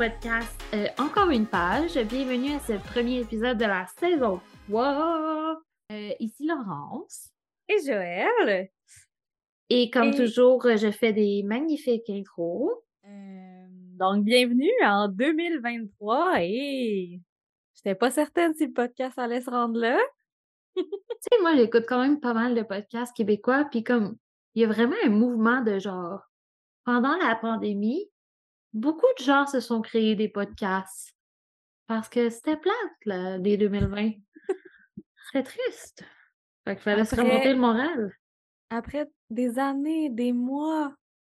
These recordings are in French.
podcast euh, Encore une page. Bienvenue à ce premier épisode de la saison 3. Euh, ici Laurence. Et Joël. Et comme toujours, je fais des magnifiques intros. Euh, donc, bienvenue en 2023 et j'étais pas certaine si le podcast allait se rendre là. tu sais, moi, j'écoute quand même pas mal de podcasts québécois, puis comme, il y a vraiment un mouvement de genre, pendant la pandémie, beaucoup de gens se sont créés des podcasts parce que c'était plate, là, dès 2020. C'était triste. Fait qu'il fallait se remonter le moral. Après des années, des mois,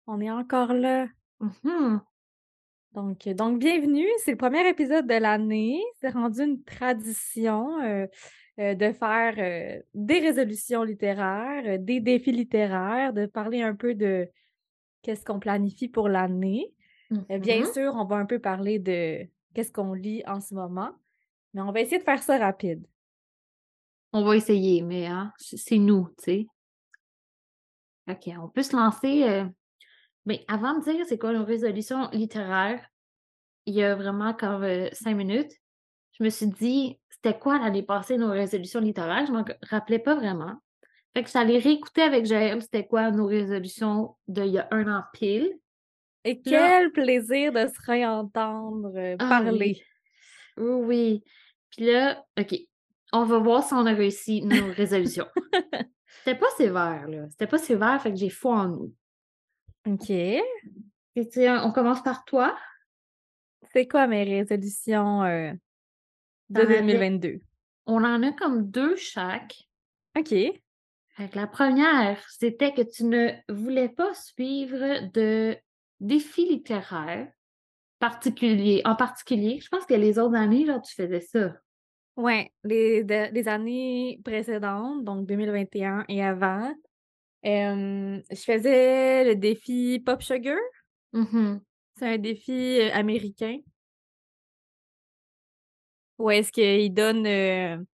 on est encore là. Mmh donc, donc, bienvenue. C'est le premier épisode de l'année. C'est rendu une tradition euh, euh, de faire euh, des résolutions littéraires, des défis littéraires, de parler un peu de qu'est-ce qu'on planifie pour l'année. Bien mmh sûr, on va un peu parler de qu'est-ce qu'on lit en ce moment, mais on va essayer de faire ça rapide. On va essayer, mais hein, c'est nous, tu sais. OK, on peut se lancer. Mais avant de dire c'est quoi nos résolutions littéraires, il y a vraiment comme cinq minutes, je me suis dit c'était quoi l'année passée nos résolutions littéraires? Je m'en rappelais pas vraiment. Fait que j'allais réécouter avec Joël c'était quoi nos résolutions d'il y a un an pile. Et quel plaisir de se réentendre ah parler. Oui. oui. Puis là, OK, on va voir si on a réussi nos résolutions. C'était pas sévère, là. C'était pas sévère, fait que j'ai foi en nous. OK. Et, on commence par toi. C'est quoi mes résolutions euh, de 2022? On en a comme deux chaque. OK. Fait la première, c'était que tu ne voulais pas suivre de défis littéraires particuliers. En particulier, je pense que les autres années, genre, tu faisais ça. Oui, les, les années précédentes, donc 2021 et avant, je faisais le défi Pop Sugar. Mmh C'est un défi américain. Où est-ce qu'il donne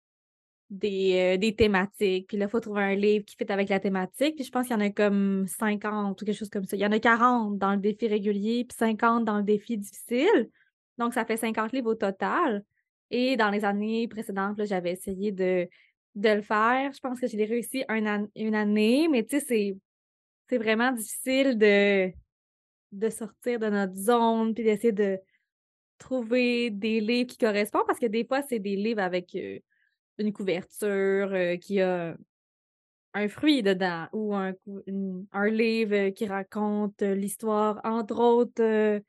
des, des thématiques. Puis là, il faut trouver un livre qui fit avec la thématique. Puis je pense qu'il y en a comme 50 ou quelque chose comme ça. Il y en a 40 dans le défi régulier, puis 50 dans le défi difficile. Donc, ça fait 50 livres au total. Et dans les années précédentes, j'avais essayé de de le faire. Je pense que je l'ai réussi une année, mais tu sais, c'est vraiment difficile de, de sortir de notre zone puis d'essayer de trouver des livres qui correspondent parce que des fois, c'est des livres avec euh, une couverture euh, qui a un fruit dedans ou un, un livre qui raconte l'histoire, entre autres, euh,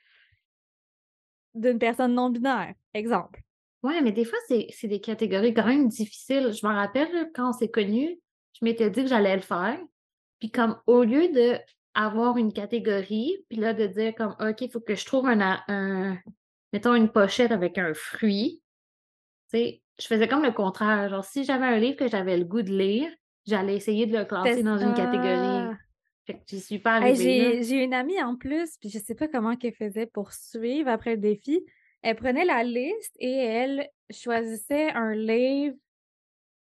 d'une personne non binaire, exemple. Ouais, mais des fois, c'est des catégories quand même difficiles. Je me rappelle, quand on s'est connus, je m'étais dit que j'allais le faire. Puis comme au lieu d'avoir une catégorie, puis là, de dire comme OK, il faut que je trouve un, mettons, une pochette avec un fruit, tu sais, je faisais comme le contraire. Genre, si j'avais un livre que j'avais le goût de lire, j'allais essayer de le classer dans une catégorie. Fait que j'y suis pas arrivée. J'ai une amie en plus, puis je sais pas comment qu'elle faisait pour suivre après le défi. Elle prenait la liste et elle choisissait un livre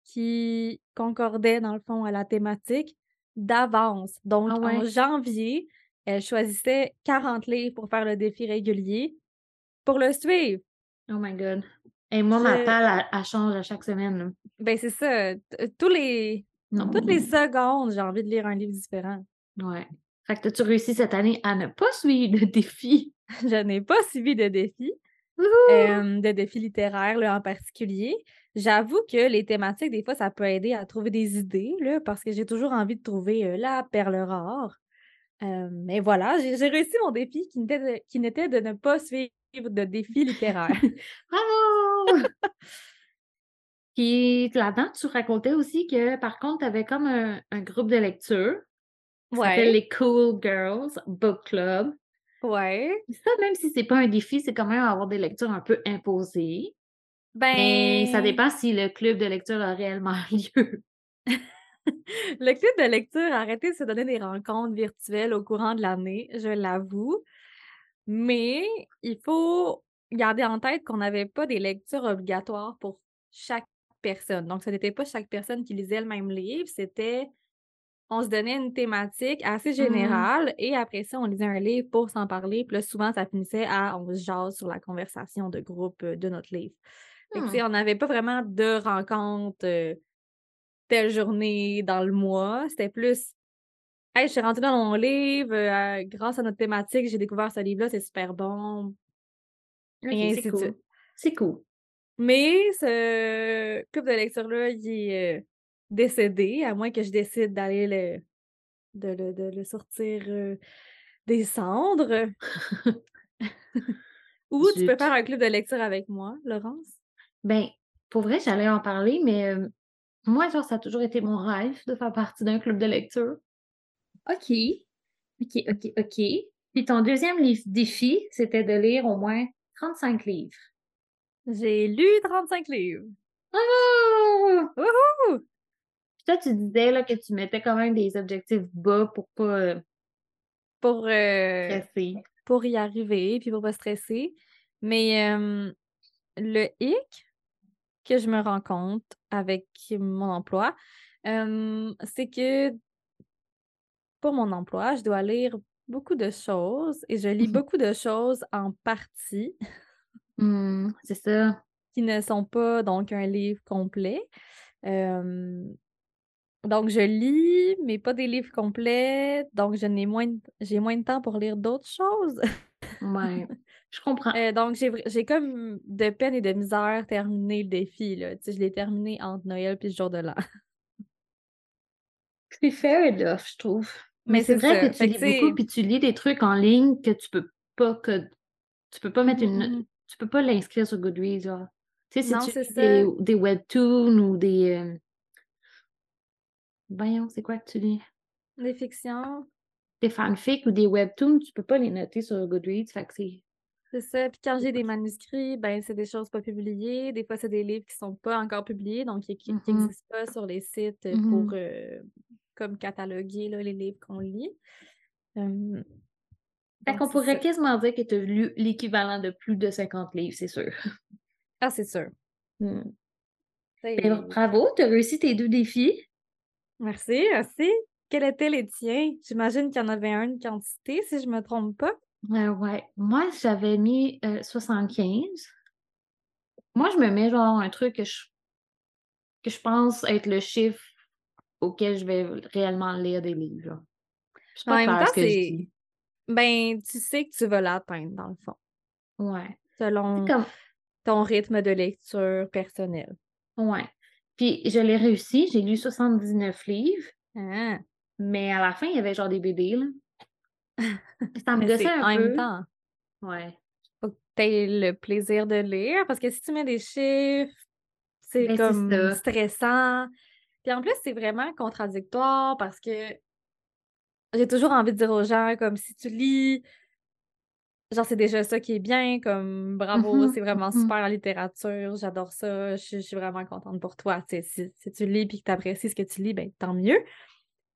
qui concordait, dans le fond, à la thématique d'avance. Donc, ah en janvier, elle choisissait 40 livres pour faire le défi régulier pour le suivre. Oh my God. Et moi, ma palle, elle, change à chaque semaine. Ben, c'est ça. Tous les... Toutes les secondes, j'ai envie de lire un livre différent. Ouais. Fait que as-tu réussi cette année à ne pas suivre de défi? Je n'ai pas suivi de défi de défis littéraires là, en particulier. J'avoue que les thématiques, des fois, ça peut aider à trouver des idées, là, parce que j'ai toujours envie de trouver la perle rare. mais voilà, j'ai réussi mon défi qui n'était de, de, ne pas suivre de défis littéraires. Bravo! Puis là-dedans, tu racontais aussi que par contre, tu avais comme un, groupe de lecture. Qui s'appelle les Cool Girls Book Club. Ouais. Ça, même si c'est pas un défi, c'est quand même avoir des lectures un peu imposées. Ben. ça dépend si le club de lecture a réellement lieu. le club de lecture a arrêté de se donner des rencontres virtuelles au courant de l'année, je l'avoue. Mais il faut garder en tête qu'on n'avait pas des lectures obligatoires pour chaque personne. Donc, ce n'était pas chaque personne qui lisait le même livre, c'était on se donnait une thématique assez Mmh. générale et après ça, on lisait un livre pour s'en parler. Puis là, souvent, ça finissait à on se jase sur la conversation de groupe euh, de notre livre. Fait que, Hmm. on n'avait pas vraiment de rencontre euh, telle journée dans le mois. C'était plus Hey, je suis rentrée dans mon livre, euh, grâce à notre thématique, j'ai découvert ce livre-là, c'est super bon. Ainsi c'est cool. suite. C'est cool. Mais ce club de lecture-là, il est euh, décédé, à moins que je décide d'aller le, de, le, de le sortir euh, des cendres. Ou tu peux faire un club de lecture avec moi, Laurence? Ben, pour vrai, j'allais en parler, mais moi, genre, ça a toujours été mon rêve de faire partie d'un club de lecture. OK. OK, OK, OK. Puis ton deuxième livre défi, c'était de lire au moins 35 livres. J'ai lu 35 livres. Wouhou! Puis toi, tu disais là, que tu mettais quand même des objectifs bas pour pas euh, Pour, euh, stresser. pour y arriver, puis pour pas stresser. Mais euh, le hic que je me rends compte avec mon emploi, euh, c'est que pour mon emploi, je dois lire beaucoup de choses et je lis Mhm. beaucoup de choses en partie Hmm, c'est ça. qui ne sont pas donc un livre complet. Euh, donc, je lis, mais pas des livres complets. Donc, je n'ai moins j'ai moins de temps pour lire d'autres choses. Ouais. Je comprends. Euh, donc, j'ai, comme de peine et de misère terminé le défi. Là. Tu sais, je l'ai terminé entre Noël et le jour de l'an. C'est fair enough, je trouve. Mais, c'est vrai ça. que tu Fait lis beaucoup, puis tu lis des trucs en ligne que tu peux pas que tu peux pas mettre Mhm, une mhm. tu peux pas l'inscrire sur Goodreads, genre. Tu sais, si tu lis des, des webtoons ou des euh, voyons, c'est quoi que tu lis? Des fictions, Des fanfics ou des webtoons, tu peux pas les noter sur Goodreads, fait que c'est. C'est ça. Puis quand j'ai des manuscrits, ben c'est des choses pas publiées. Des fois, c'est des livres qui sont pas encore publiés, donc qui n'existent pas sur les sites Mhm. pour euh, comme cataloguer là, les livres qu'on lit. Euh, Fait qu'on pourrait ça. quasiment dire que tu as lu l'équivalent de plus de 50 livres, c'est sûr. Ah, c'est sûr. C'est- Ben, bravo, tu as réussi tes deux défis. Merci, merci. Quels étaient les tiens? J'imagine qu'il y en avait un de quantité, si je me trompe pas. Ouais, ouais. Moi, j'avais mis euh, 75. Moi, je me mets genre un truc que je, que je pense être le chiffre auquel je vais réellement lire des livres. C'est En pas même temps, c'est-. Ben, tu sais que tu vas l'atteindre, dans le fond, Ouais. selon comme. ton rythme de lecture personnel. Ouais. Puis je l'ai réussi, j'ai lu 79 livres, Ah, mais à la fin, il y avait genre des BD, là. Ça me mais gossait c'est un en même temps, Ouais. faut que tu aies le plaisir de lire, parce que si tu mets des chiffres, c'est Ben, comme stressant. Puis en plus, c'est vraiment contradictoire parce que j'ai toujours envie de dire aux gens, comme si tu lis, genre c'est déjà ça qui est bien, comme bravo, Mhm, c'est vraiment mhm. super la littérature, j'adore ça, je, je suis vraiment contente pour toi. Si, si tu lis puis que tu apprécies ce que tu lis, ben tant mieux.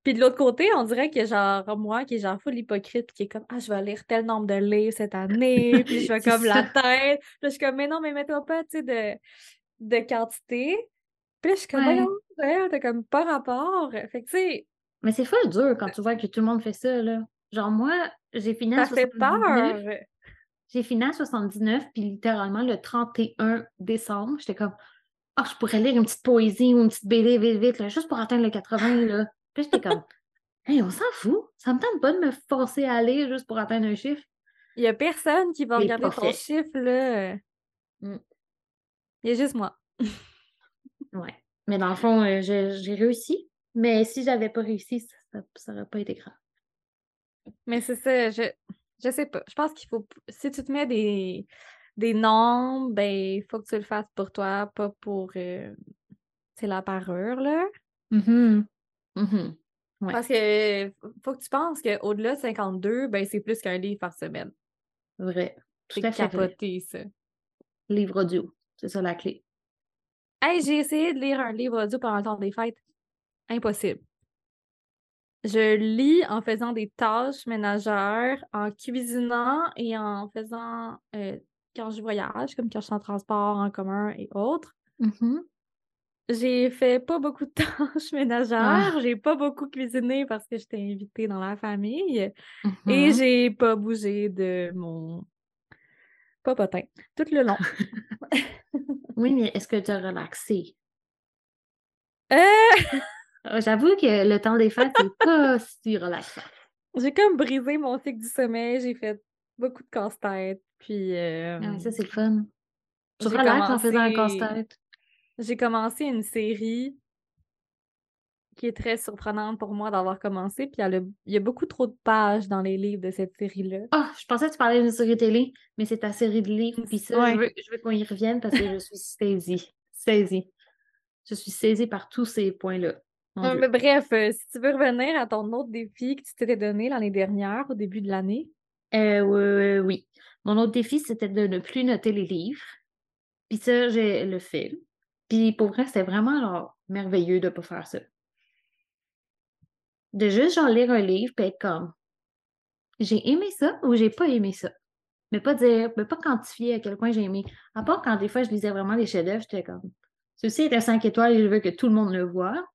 Puis de l'autre côté, on dirait que genre moi qui est genre full hypocrite qui est comme ah je vais lire tel nombre de livres cette année, puis je vais comme la tête. Puis là, je suis comme mais non, mais mets-toi pas, tu sais, de, de quantité. Puis là, je suis comme Ouais. t'as comme pas rapport. Fait que tu sais, Mais c'est full dur quand tu vois que tout le monde fait ça, là. Genre, moi, j'ai fini à ça fait 79. peur. J'ai fini à 79, puis littéralement, le 31 décembre, j'étais comme, ah, je pourrais lire une petite poésie ou une petite BD vite, vite, là, juste pour atteindre le 80, là. Puis j'étais comme, hey, on s'en fout. Ça me tente pas de me forcer à lire juste pour atteindre un chiffre. Il y a personne qui va regarder ton fait. chiffre là. Mm. Il y a juste moi. Ouais. Mais dans le fond, euh, j'ai réussi. Mais si j'avais pas réussi, ça, ça aurait pas été grave. Mais c'est ça, je, je sais pas. Je pense qu'il faut. Si tu te mets des, des nombres, ben, il faut que tu le fasses pour toi, pas pour euh, c'est la parure, là. Mhm. Ouais. Parce que faut que tu penses qu'au-delà de 52, ben, c'est plus qu'un livre par semaine. Vrai. Tout C'est à fait capoté, ça. Livre audio. C'est ça la clé. Hey, j'ai essayé de lire un livre audio pendant le temps des fêtes. Impossible. Je lis en faisant des tâches ménagères, en cuisinant et en faisant euh, quand je voyage, comme quand je suis en transport en commun et autres. Mhm. J'ai fait pas beaucoup de tâches ménagères, Ah. j'ai pas beaucoup cuisiné parce que j'étais invitée dans la famille et Mhm. j'ai pas bougé de mon popotin tout le long. Oui, mais est-ce que tu as relaxé? Euh, Ah, J'avoue que le temps des fêtes, c'est pas si relaxant. j'ai comme brisé mon cycle du sommeil, j'ai fait beaucoup de casse-tête, puis Ah oui, ça, euh, c'est le fun. Tu relaxes en faisant un casse-tête? J'ai commencé une série qui est très surprenante pour moi d'avoir commencé, puis a il y a beaucoup trop de pages dans les livres de cette série-là. Ah, je pensais que tu parlais d'une série télé, mais c'est ta série de livres. Puis ça, je ouais. veux, je veux qu'on y revienne parce que je suis saisie. Saisie. Je suis saisie par tous ces points-là. Mais bref, heu, si tu veux revenir à ton autre défi que tu t'étais donné l'année dernière, au début de l'année. Euh, oui, oui. Mon autre défi, c'était de ne plus noter les livres. Puis ça, j'ai le fait. Puis pour vrai, c'était vraiment merveilleux de ne pas faire ça. De juste genre lire un livre puis être comme j'ai aimé ça ou j'ai pas aimé ça? Mais pas dire, mais pas quantifier à quel point j'ai aimé. À part quand des fois je lisais vraiment des chefs-d'œuvre, j'étais comme ceci était 5 étoiles et je veux que tout le monde le voit.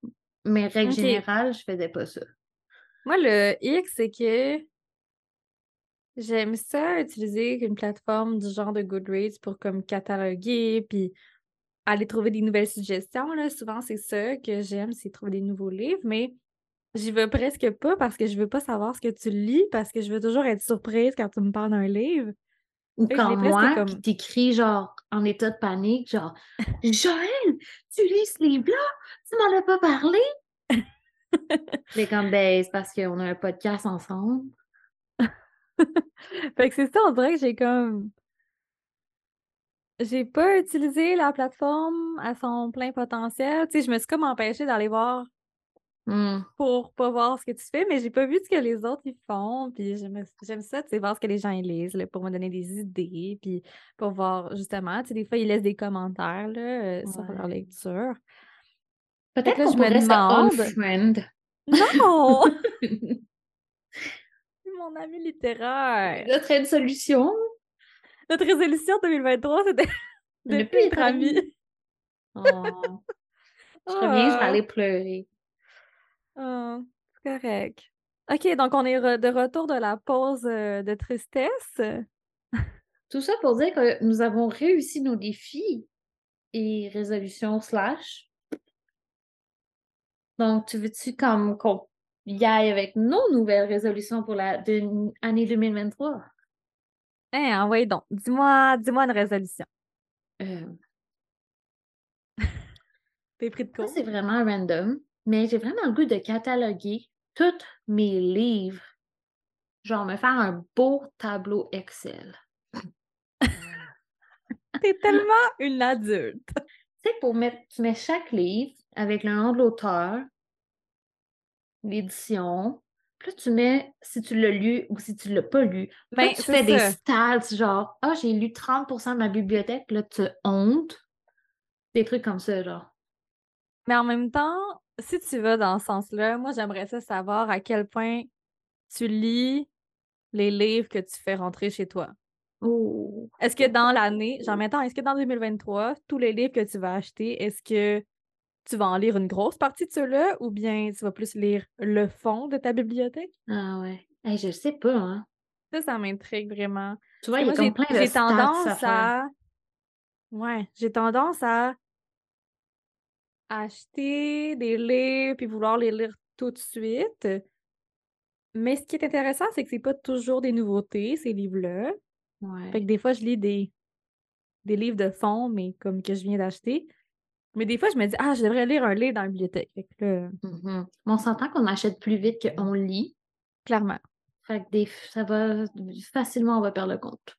Mais règle générale, je faisais pas ça. Moi, le hic, c'est que j'aime ça utiliser une plateforme du genre de Goodreads pour comme cataloguer puis aller trouver des nouvelles suggestions, là. Souvent, c'est ça que j'aime, c'est trouver des nouveaux livres, mais j'y vais presque pas parce que je veux pas savoir ce que tu lis, parce que je veux toujours être surprise quand tu me parles d'un livre. Ou Fait quand moi, comme t'écris genre en état de panique, genre Joël, tu lis ce livre-là? Tu m'en as pas parlé? C'est comme ben, c'est parce qu'on a un podcast ensemble. Fait que c'est ça, on dirait que j'ai comme j'ai pas utilisé la plateforme à son plein potentiel. Tu sais, je me suis comme empêchée d'aller voir Hmm. pour pas voir ce que tu fais, mais j'ai pas vu ce que les autres ils font. Puis j'aime ça, tu sais, voir ce que les gens ils lisent là, pour me donner des idées, puis pour voir justement, tu sais, des fois ils laissent des commentaires là, euh, sur leur lecture. Que Peut-être qu'on je me demande. Non! Mon ami littéraire. Serait une solution. Notre résolution 2023, c'était de Ne plus être amis. Oh. Je reviens, je vais aller pleurer. C'est correct. OK, donc on est re- de retour de la pause euh, de tristesse. Tout ça pour dire que nous avons réussi nos défis et résolutions slash. Donc, tu veux-tu comme qu'on y aille avec nos nouvelles résolutions pour la de- année 2023? Hein, ah ouais, donc, dis-moi, dis-moi une résolution. Euh, T'es pris de ça, court? c'est vraiment random, mais j'ai vraiment le goût de cataloguer tous mes livres. Genre, me faire un beau tableau Excel. T'es tellement une adulte. Tu sais, pour mettre, tu mets chaque livre avec le nom de l'auteur, l'édition. Puis là, tu mets si tu l'as lu ou si tu l'as pas lu. Là, Ben, tu fais des stats, genre, ah, j'ai lu 30% de ma bibliothèque, là, tu honte. Des trucs comme ça, genre. Mais en même temps, si tu vas dans ce sens-là, moi, j'aimerais ça savoir à quel point tu lis les livres que tu fais rentrer chez toi. Oh. Est-ce que dans l'année, genre maintenant, est-ce que dans 2023, tous les livres que tu vas acheter, est-ce que tu vas en lire une grosse partie de ceux-là ou bien tu vas plus lire le fond de ta bibliothèque? Ah ouais. Hey, je sais pas, hein. Ça, ça m'intrigue vraiment. Tu vois, il y a comme plein de j'ai tendance à. Ouais, j'ai tendance à acheter des livres puis vouloir les lire tout de suite. Mais ce qui est intéressant, c'est que c'est pas toujours des nouveautés, ces livres-là. Fait Ouais. que des fois, je lis des, des livres de fond, mais comme que je viens d'acheter. Mais des fois, je me dis, ah, je devrais lire un livre dans la bibliothèque. Fait que là, Mhm. Mais on s'entend qu'on achète plus vite qu'on lit. clairement. Fait que des, ça va facilement, on va perdre le compte.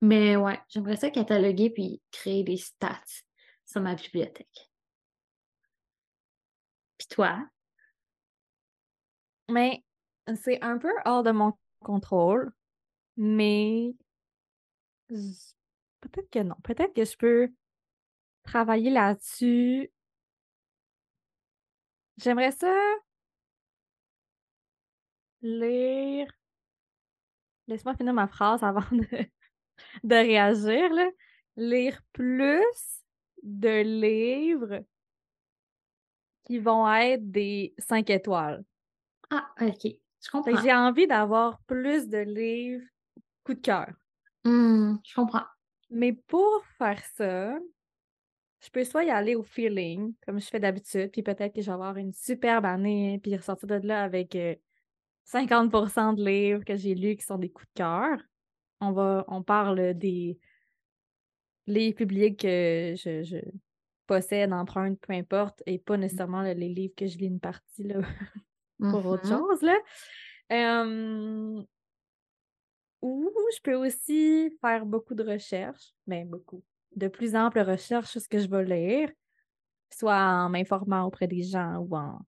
Mais ouais, j'aimerais ça cataloguer puis créer des stats sur ma bibliothèque. Puis toi? Mais c'est un peu hors de mon contrôle. Mais peut-être que non. Peut-être que je peux travailler là-dessus. J'aimerais ça lire. Laisse-moi finir ma phrase avant de, de réagir, là. Lire plus de livres qui vont être des 5 étoiles. Ah, OK. Je comprends. j'ai envie d'avoir plus de livres coup de cœur. Hmm, je comprends. Mais pour faire ça, je peux soit y aller au feeling, comme je fais d'habitude, puis peut-être que je vais avoir une superbe année, puis ressortir de là avec euh, 50% de livres que j'ai lus qui sont des coups de cœur. On va, on parle des livres publiés que je, je possède, emprunte, peu importe, et pas nécessairement là, les livres que je lis une partie là, pour autre Mhm. chose. Là. Euh, ou je peux aussi faire beaucoup de recherches, mais beaucoup, de plus amples recherches sur ce que je vais lire, soit en m'informant auprès des gens ou en,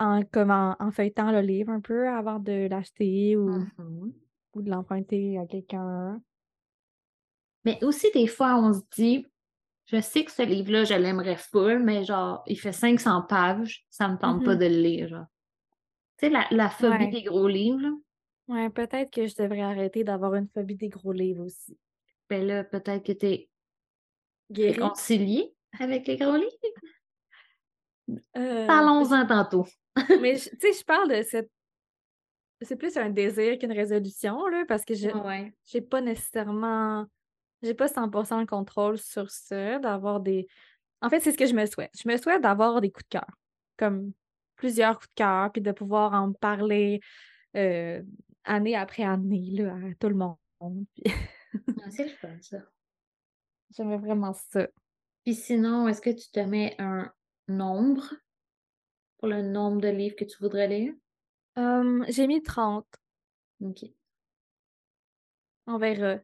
en, comme en, feuilletant le livre un peu avant de l'acheter ou, Mhm. ou de l'emprunter à quelqu'un. Mais aussi, des fois, on se dit, je sais que ce livre-là, je l'aimerais full, mais genre, il fait 500 pages, ça me tente pas Mhm. de le lire. genre. Tu sais, la, la phobie Ouais. des gros livres, Ouais, peut-être que je devrais arrêter d'avoir une phobie des gros livres aussi. ben là, peut-être que t'es Guéri? avec les gros livres. Euh, Parlons-en tantôt. Mais tu sais, je parle de cette. C'est plus un désir qu'une résolution, là, parce que je Ouais. j'ai pas nécessairement. J'ai pas 100% le contrôle sur ça, d'avoir des. En fait, c'est ce que je me souhaite. Je me souhaite d'avoir des coups de cœur, comme plusieurs coups de cœur, puis de pouvoir en parler euh, année après année, là, à tout le monde. Ah, C'est le fun, ça. J'aimerais vraiment ça. Puis sinon, est-ce que tu te mets un nombre pour le nombre de livres que tu voudrais lire? J'ai mis 30. OK. On verra.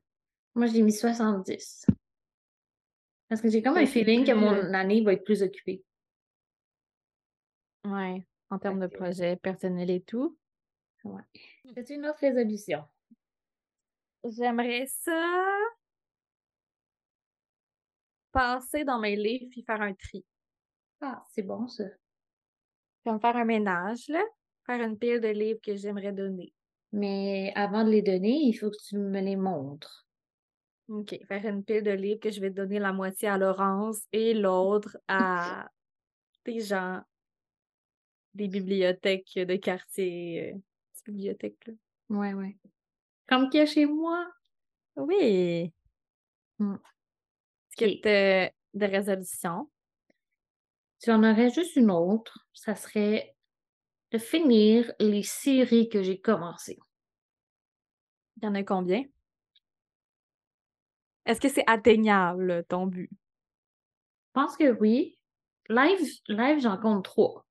Moi, j'ai mis 70. Parce que j'ai comme un feeling que mon année va être plus occupée. Ouais, en termes de projets personnels et tout. Ouais. C'est une autre résolution. J'aimerais ça passer dans mes livres puis faire un tri. Ah, c'est bon, ça. Comme faire un ménage, là. Faire une pile de livres que j'aimerais donner. Mais avant de les donner, il faut que tu me les montres. OK. Faire une pile de livres que je vais donner la moitié à Laurence et l'autre à des gens, des bibliothèques de quartier. euh, petites bibliothèques, là. Ouais, ouais. Comme qu'il y a chez moi. Oui. Hmm. Que Ok. t'as de résolution? Tu en aurais juste une autre. Ça serait de finir les séries que j'ai commencées. Il y en a combien? Est-ce que c'est atteignable, ton but? Je pense que oui. Live, live j'en compte trois.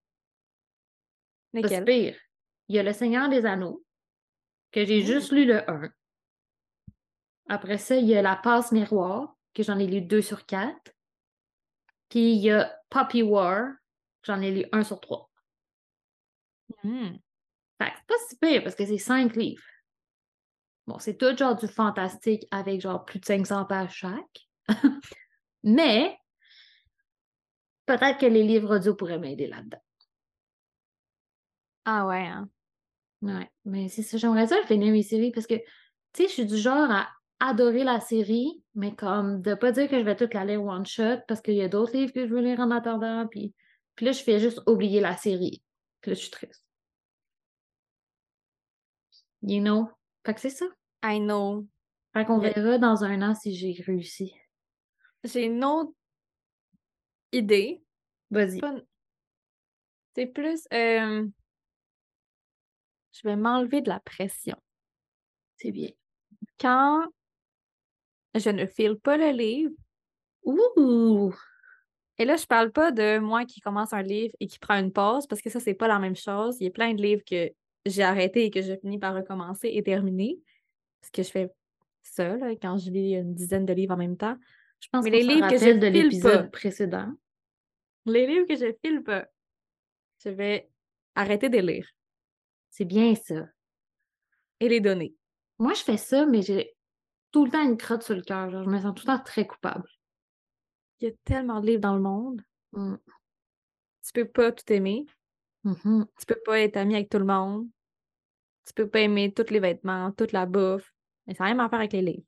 Pas si Lesquels? pire. Il y a Le Seigneur des Anneaux, que j'ai Ouh. juste lu le 1. Après ça, il y a La Passe Miroir, que j'en ai lu 2 sur 4. Puis il y a Poppy War, j'en ai lu 1 sur 3. Hmm. Fait que c'est pas si pire parce que c'est 5 livres. Bon, c'est tout genre du fantastique avec genre plus de 500 pages chaque. Mais peut-être que les livres audio pourraient m'aider là-dedans. Ah ouais, hein? Ouais, mais c'est ça, j'aimerais ça finir mes séries parce que, tu sais, je suis du genre à adorer la série, mais comme de pas dire que je vais toute la lire one shot parce qu'il y a d'autres livres que je veux lire en attendant, puis, puis là, je fais juste oublier la série. Puis là, je suis triste. You know? Fait que c'est ça. I know. Fait qu'on Yeah. verra dans un an si j'ai réussi. J'ai une autre idée. Vas-y. C'est plus. euh, Je vais m'enlever de la pression. C'est bien. Quand je ne file pas le livre, Ouh! et là, je parle pas de moi qui commence un livre et qui prend une pause, parce que ça, c'est pas la même chose. Il y a plein de livres que j'ai arrêtés et que je finis par recommencer et terminer. Parce que je fais ça, là, quand je lis une dizaine de livres en même temps. Je pense Mais les livres que je de l'épisode précédent. Les livres que je file pas, je vais arrêter de les lire C'est bien ça. et les donner. Moi, je fais ça, mais j'ai tout le temps une crotte sur le cœur. Je me sens tout le temps très coupable. Il y a tellement de livres dans le monde. Mm. Tu peux pas tout aimer. Mhm. Tu peux pas être ami avec tout le monde. Tu peux pas aimer tous les vêtements, toute la bouffe. Mais ça n'a rien à faire avec les livres.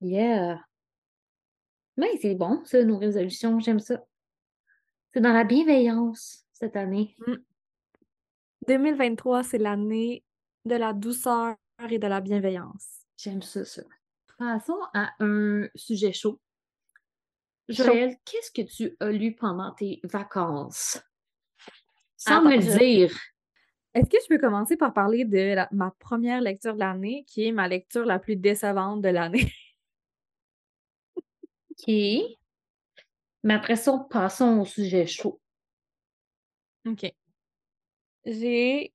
Yeah. Mais c'est bon, ça, nos résolutions. J'aime ça. C'est dans la bienveillance. cette année. 2023, c'est l'année de la douceur et de la bienveillance. J'aime ça, ça. Passons à un sujet chaud. Joël, qu'est-ce que tu as lu pendant tes vacances? Sans Attends, me le je- dire. Est-ce que je peux commencer par parler de la- ma première lecture de l'année, qui est ma lecture la plus décevante de l'année? OK. Mais après ça, passons au sujet chaud. OK. J'ai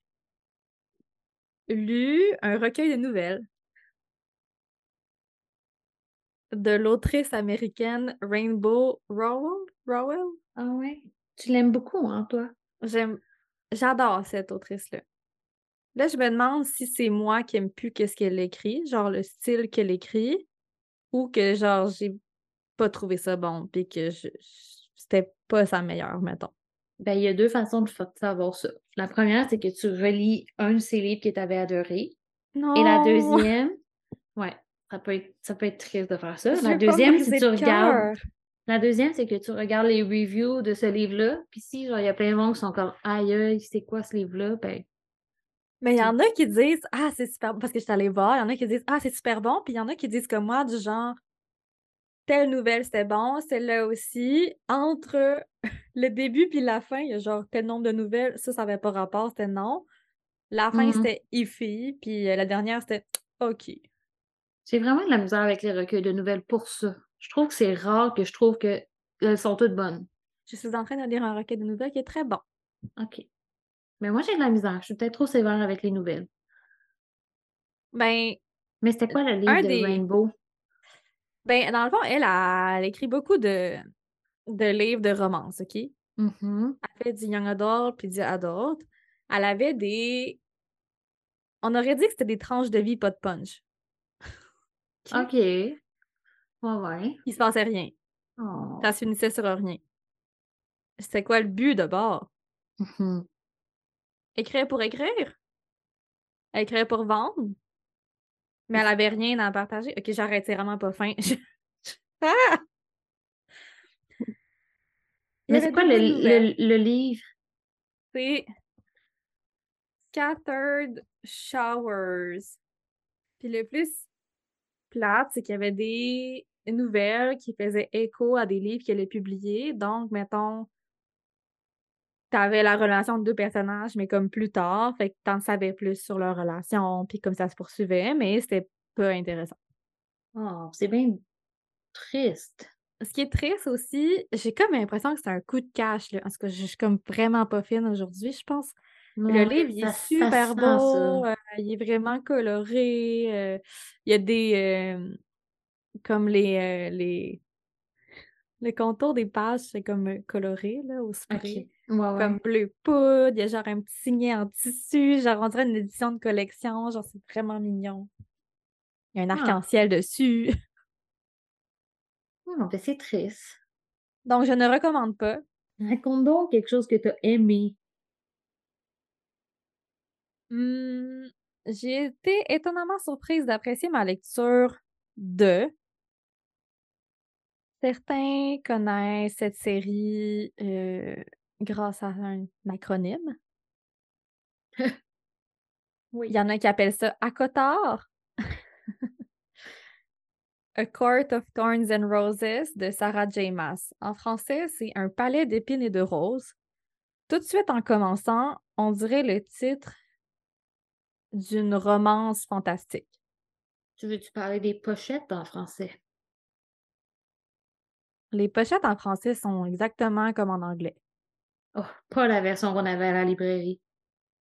lu un recueil de nouvelles de l'autrice américaine Rainbow Rowell? Rowell? Ah ouais? Tu l'aimes beaucoup, hein, toi? J'aime, j'adore cette autrice-là. Là, je me demande si c'est moi qui aime plus qu'est-ce qu'elle écrit, genre le style qu'elle écrit, ou que genre j'ai pas trouvé ça bon, puis que je, c'était pas sa meilleure, mettons. Ben, il y a deux façons de savoir ça. La première, c'est que tu relis un de ses livres que tu avais adoré. Non! Et la deuxième, ouais, ça peut être, ça peut être triste de faire ça. Je La deuxième, briser c'est que tu regardes. La deuxième, c'est que tu regardes les reviews de ce livre-là. Puis si, genre, il y a plein de monde qui sont comme aïe, aïe, c'est quoi ce livre-là? Ben, Mais il y en a qui disent Ah, c'est super bon, parce que je suis allée voir, il y en a qui disent Ah, c'est super bon, puis il y en a qui disent comme moi, du genre Telle nouvelle, c'était bon, celle-là aussi. Entre le début puis la fin, il y a genre tel nombre de nouvelles, ça, ça n'avait pas rapport, c'était non. La fin, Mhm. c'était iffy, puis euh, la dernière, c'était OK. J'ai vraiment de la misère avec les recueils de nouvelles pour ça. Je trouve que c'est rare que je trouve que elles sont toutes bonnes. Je suis en train de lire un recueil de nouvelles qui est très bon. OK. Mais moi, j'ai de la misère. Je suis peut-être trop sévère avec les nouvelles. Ben, Mais c'était quoi le livre de des- Rainbow? ben, dans le fond, elle, a- elle écrit beaucoup de, de livres de romance, OK? Mhm. Elle fait du young adult puis du adult. Elle avait des. On aurait dit que c'était des tranches de vie, pas de punch. OK? Ouais, ouais. Il se passait rien. Oh. Ça se finissait sur rien. C'était quoi le but de bord? Mhm. Écrire pour écrire? Écrire pour vendre? Mais elle avait rien à partager. Ok, j'arrête, c'est vraiment pas fin. Ah! Mais c'est quoi le, le, le livre? C'est Scattered Showers. Puis le plus plate, c'est qu'il y avait des nouvelles qui faisaient écho à des livres qu'elle a publiés. Donc, mettons, t'avais la relation de deux personnages, mais comme plus tard, fait que t'en savais plus sur leur relation, puis comme ça se poursuivait, mais c'était pas intéressant. Oh, c'est bien triste. Ce qui est triste aussi, j'ai comme l'impression que c'est un coup de cash, là. En tout cas, je suis comme vraiment pas fine aujourd'hui, je pense. Le livre, il est ça- super beau, euh, il est vraiment coloré. euh, il y a des. euh, comme les, euh, les. Le contour des pages, c'est comme coloré, là, au spray. Ouais, ouais. Comme bleu poudre, il y a genre un petit signet en tissu, genre on dirait une édition de collection, genre c'est vraiment mignon. Il y a un Ah. arc-en-ciel dessus. Oh, ben c'est triste. Donc, je ne recommande pas. Raconte donc quelque chose que tu as aimé. Hmm, j'ai été étonnamment surprise d'apprécier ma lecture de. Certains connaissent cette série euh, grâce à un acronyme. Oui. Il y en a qui appellent ça ACOTAR. A Court of Thorns and Roses de Sarah J. Maas. En français, c'est Un palais d'épines et de roses. Tout de suite en commençant, on dirait le titre d'une romance fantastique. Tu veux-tu parler des pochettes en français? Les pochettes en français sont exactement comme en anglais. Oh, pas la version qu'on avait à la librairie.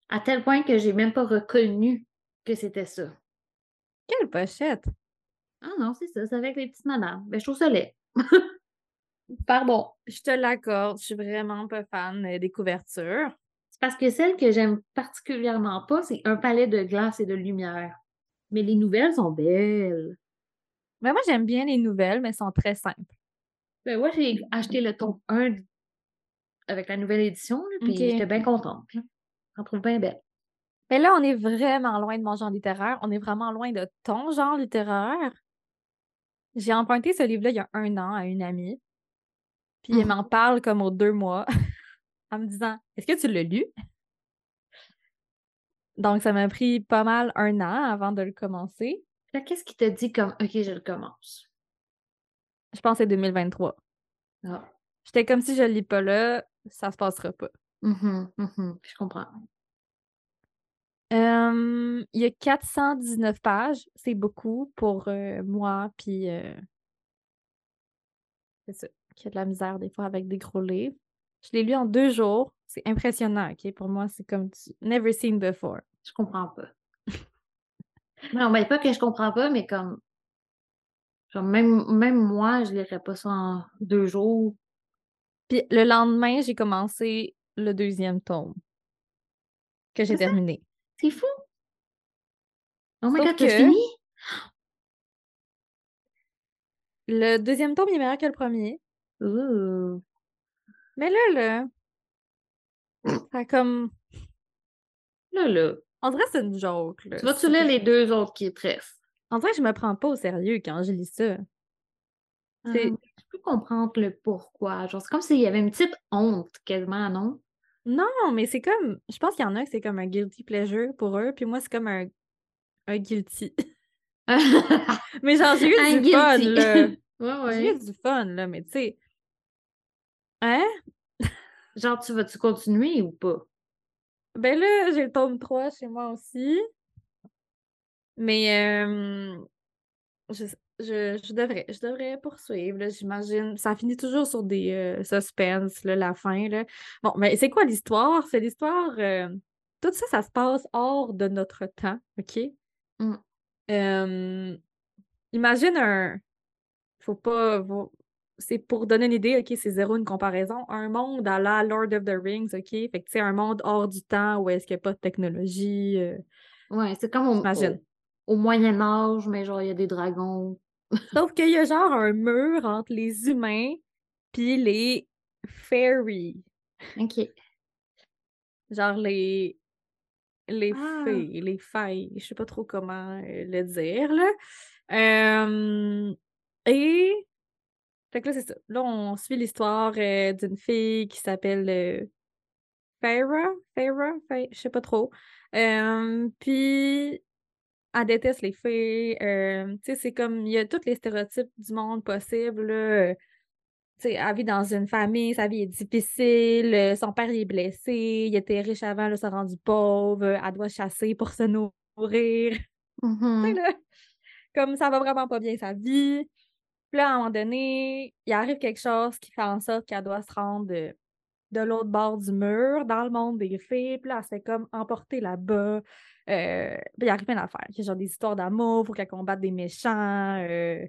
À tel point que j'ai même pas reconnu que c'était ça. Quelle pochette? Ah non, c'est ça, c'est avec les petites madames. Ben, je trouve ça laid. Pardon. Je te l'accorde, je suis vraiment pas fan des couvertures. Parce que celle que j'aime particulièrement pas, c'est Un palais de glace et de lumière. Mais les nouvelles sont belles. Mais moi, j'aime bien les nouvelles, mais elles sont très simples. Ben, moi, j'ai acheté le tome 1 avec la nouvelle édition, puis j'étais bien contente. J'en trouve bien belle. Mais là, on est vraiment loin de mon genre littéraire. On est vraiment loin de ton genre littéraire. J'ai emprunté ce livre-là il y a un an à une amie. Puis elle Mhm. m'en parle comme aux deux mois. en me disant Est-ce que tu l'as lu? Donc, ça m'a pris pas mal un an avant de le commencer. Là, qu'est-ce qui t'a dit comme OK, je le commence? Je pense que c'est 2023. Ah. J'étais comme si je le lis pas là, ça se passera pas. Mhm, mhm, Je comprends. Euh, il y a 419 pages, c'est beaucoup pour euh, moi, puis euh, c'est ça, qui a de la misère des fois avec des gros livres. Je l'ai lu en deux jours, c'est impressionnant, ok? Pour moi, c'est comme tu... never seen before. Je comprends pas. non, mais pas que je comprends pas, mais comme genre même, même moi, je lirais pas ça en deux jours. Puis le lendemain, j'ai commencé le deuxième tome que j'ai terminé. C'est fou! Oh my Sauf god, que- fini? Le deuxième tome il est meilleur que le premier. Ouh. Mais là, là, ça a comme. Là, là. On dirait que c'est une joke. Là. Tu vas-tu lire les deux autres qui te restent? Dirait que je me prends pas au sérieux quand je lis ça. C'est- Hum, je peux comprendre le pourquoi. Genre, c'est comme s'il y avait une petite honte, quasiment, non? Non, mais c'est comme. Je pense qu'il y en a que c'est comme un guilty pleasure pour eux, puis moi, c'est comme un, un guilty. mais genre, j'ai eu Un du fun, là. ouais, J'ai eu du fun, là, mais tu sais. Hein? Genre, tu vas-tu continuer ou pas? Ben là, j'ai le tome 3 chez moi aussi. Mais euh, je, je, je devrais, je devrais poursuivre, j'imagine. Ça finit toujours sur des euh, suspens, là, la fin. Là. Bon, mais c'est quoi l'histoire? C'est l'histoire. euh, tout ça, ça se passe hors de notre temps, OK? Mm. Euh, imagine un. Faut pas. faut- C'est pour donner une idée, OK, c'est zéro une comparaison. Un monde à la Lord of the Rings, OK? Fait que c'est un monde hors du temps où est-ce qu'il n'y a pas de technologie. euh, Ouais, c'est comme au, au, au Moyen Âge, mais genre, il y a des dragons. Sauf qu'il y a genre un mur entre les humains puis les fairies. OK. Genre les les Ah. fées, les failles, je sais pas trop comment euh, le dire là. Euh, et fait que là c'est ça. Là on suit l'histoire euh, d'une fille qui s'appelle euh, Farah, Farah, Fa- je sais pas trop. Euh, puis elle déteste les fées. euh, tu sais c'est comme il y a tous les stéréotypes du monde possible là. euh, tu sais, elle vit dans une famille, sa vie est difficile, son père il est blessé, il était riche avant, là, s'est rendu pauvre, elle doit chasser pour se nourrir. Tu sais, Mhm. là, comme ça va vraiment pas bien sa vie. Puis là, à un moment donné, il arrive quelque chose qui fait en sorte qu'elle doit se rendre de, de l'autre bord du mur, dans le monde des fées. Puis là, elle se fait comme emporter là-bas. Euh, puis il arrive plein d'affaires. Il y a genre des histoires d'amour, faut qu'elle combatte des méchants. euh,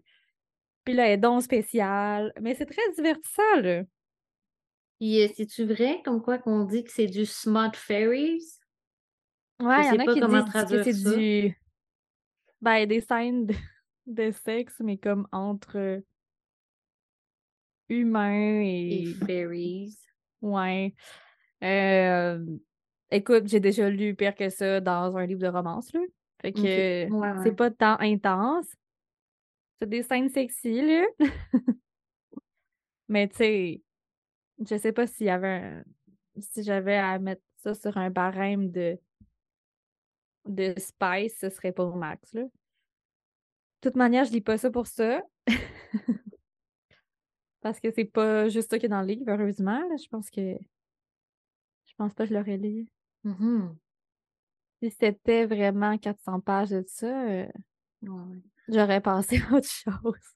Puis là, elle est donc spéciale. Mais c'est très divertissant, là. Puis, euh, c'est-tu vrai, comme quoi qu'on dit que c'est du smart fairies? Ouais, il y en a qui disent que c'est du. Ben, des scènes de, de sexe, mais comme entre euh, humains et. fairies. Ouais. Euh, Écoute, j'ai déjà lu pire que ça dans un livre de romance, là. Fait que Ouais, c'est pas tant intense. C'est des scènes sexy, là. Mais tu sais, je sais pas s'il y avait un- si j'avais à mettre ça sur un barème de de spice, ce serait pour Max, là. De toute manière, je lis pas ça pour ça. Parce que c'est pas juste ça qu'il y a dans le livre, heureusement. là. Je pense que je pense pas que je l'aurais lu. Mhm. Si c'était vraiment 400 pages de ça, euh, Ouais, j'aurais passé à autre chose.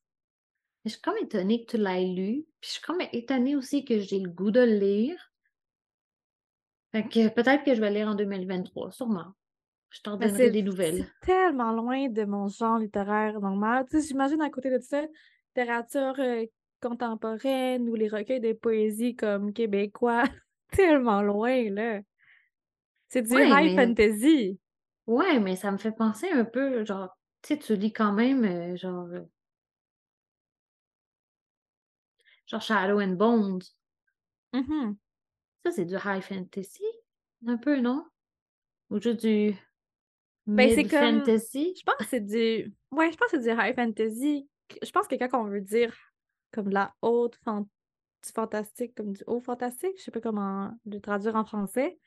Je suis comme étonnée que tu l'aies lu. Puis je suis comme étonnée aussi que j'ai le goût de le lire. Fait que peut-être que je vais le lire en 2023, sûrement. Je t'en donnerai c'est des c'est nouvelles. tellement loin de mon genre littéraire normal. Tu sais, j'imagine à côté de ça, littérature euh, contemporaine ou les recueils de poésie comme québécois. tellement loin, là. C'est du Ouais, high mais fantasy. ouais, mais ça me fait penser un peu, genre, tu sais, tu lis quand même, euh, genre, euh, genre Shadow and Bones. Mhm. Ça, c'est du high fantasy, un peu, non? Ou juste du Ben, c'est comme. fantasy? Je pense que c'est du. Ouais, je pense que c'est du high fantasy. Je pense que quand on veut dire comme la haute fan- du fantastique, comme du haut fantastique, je sais pas comment le traduire en français.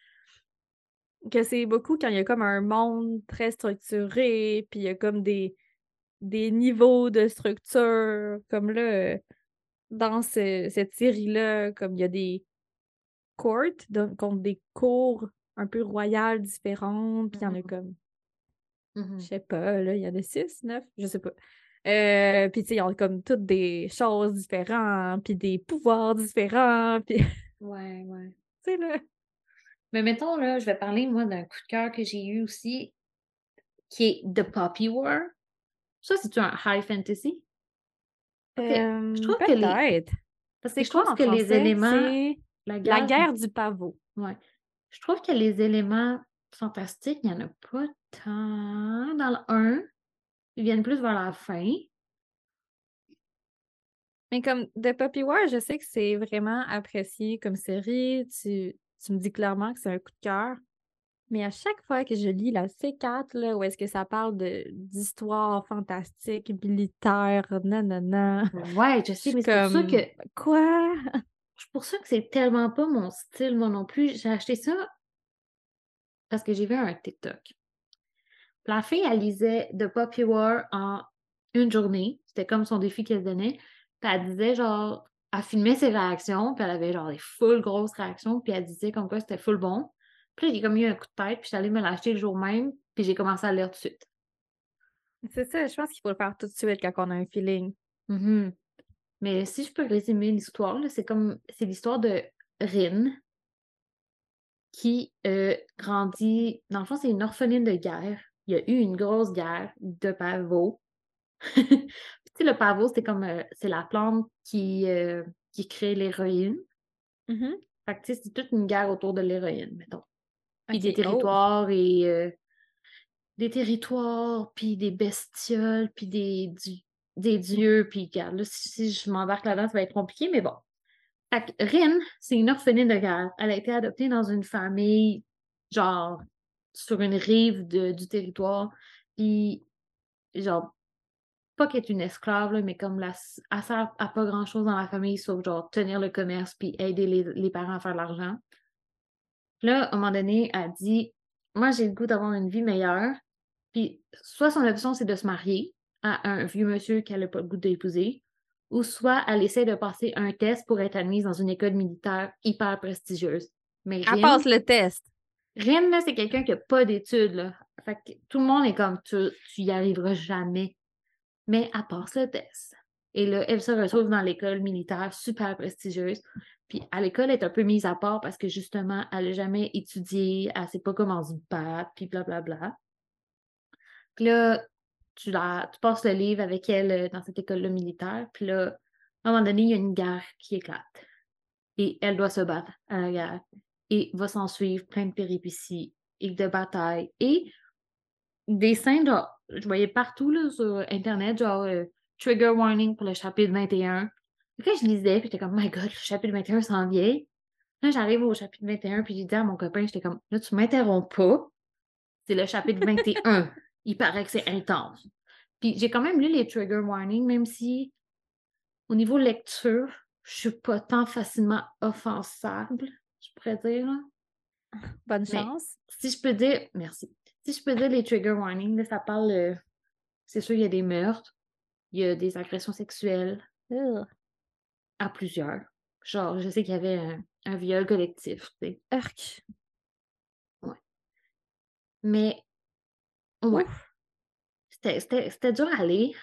Que c'est beaucoup quand il y a comme un monde très structuré, puis il y a comme des, des niveaux de structure, comme là, dans cette série-là, comme il y a des courts, donc des cours un peu royales différentes, puis il y en a mmh comme, mmh je sais pas, là, il y en a six, neuf, je sais pas. Euh, puis, tu sais, ils ont comme toutes des choses différentes, puis des pouvoirs différents, puis... Ouais, ouais. Tu sais, là... Mais mettons, là, je vais parler, moi, d'un coup de cœur que j'ai eu aussi, qui est The Poppy War. Ça, c'est un high fantasy? je trouve que les... Parce que je trouve que les éléments... La guerre... la guerre du pavot. Ouais. Je trouve que les éléments fantastiques, il n'y en a pas tant dans le 1. Ils viennent plus vers la fin. Mais comme The Puppy War, je sais que c'est vraiment apprécié comme série. Tu, tu me dis clairement que c'est un coup de cœur. Mais à chaque fois que je lis la C4, là, où est-ce que ça parle d'histoire fantastique, militaire, nanana. Ouais, je sais, mais c'est pour ça que. Quoi? C'est pour ça que c'est tellement pas mon style, moi non plus. J'ai acheté ça parce que j'ai vu un TikTok. La fille, elle lisait The Poppy War en une journée. C'était comme son défi qu'elle donnait. Puis elle disait, genre, elle filmait ses réactions, puis elle avait genre des full grosses réactions, puis elle disait comme quoi c'était full bon. Puis là, j'ai comme eu un coup de tête, puis j'allais me l'acheter le jour même, puis j'ai commencé à lire tout de suite. C'est ça, je pense qu'il faut le faire tout de suite quand on a un feeling. Mm-hmm. Mais si je peux résumer l'histoire, c'est comme c'est l'histoire de Rin qui euh, grandit. Dans le fond, c'est une orpheline de guerre. Il y a eu une grosse guerre de pavot. tu sais, le pavot, c'est comme euh, c'est la plante qui, euh, qui crée l'héroïne. Mm-hmm. Fait que c'est toute une guerre autour de l'héroïne, mettons. Puis des oh. territoires et des territoires, puis des bestioles, puis des, des dieux, puis regarde, là, si, je m'embarque là-dedans, ça va être compliqué, mais bon. Fait Rin, c'est une orpheline de guerre. Elle a été adoptée dans une famille, genre, sur une rive du territoire, puis, genre, pas qu'elle est une esclave, mais comme elle sert à pas grand-chose dans la famille, sauf, genre, tenir le commerce, puis aider les, les parents à faire de l'argent. Là, à un moment donné, elle dit, moi, j'ai le goût d'avoir une vie meilleure, puis soit son option, c'est de se marier, à un vieux monsieur qu'elle n'a pas le goût d'épouser, ou soit elle essaie de passer un test pour être admise dans une école militaire hyper prestigieuse. Mais elle passe le test. Rin, là, c'est quelqu'un qui n'a pas d'études, là. Fait que tout le monde est comme, tu, tu y arriveras jamais. Mais elle passe le test. Et là, elle se retrouve dans l'école militaire super prestigieuse. Puis à l'école, elle est un peu mise à part parce que justement, elle n'a jamais étudié, elle ne sait pas comment se battre, puis blablabla. Puis là, tu, passes le livre avec elle euh, dans cette école-là militaire. Puis là, à un moment donné, il y a une guerre qui éclate. Et elle doit se battre à la guerre. Et va s'en suivre plein de péripéties et de batailles. Et des scènes, genre, je voyais partout là, sur Internet, genre euh, trigger warning pour le chapitre 21. Et quand je lisais, puis j'étais comme, my God, le chapitre 21 s'en vient. Là, j'arrive au chapitre 21, puis j'ai dit à mon copain, j'étais comme, là, tu m'interromps pas. C'est le chapitre 21 il paraît que c'est intense. Puis j'ai quand même lu les trigger warnings, même si au niveau lecture, je suis pas tant facilement offensable, je pourrais dire. Bonne chance. si je peux dire, merci. Si je peux dire les trigger warnings, ça parle, euh, c'est sûr, il y a des meurtres, il y a des agressions sexuelles à plusieurs. Genre, je sais qu'il y avait un, viol collectif, tu sais. Ouais. Mais Ouais. C'était dur à lire,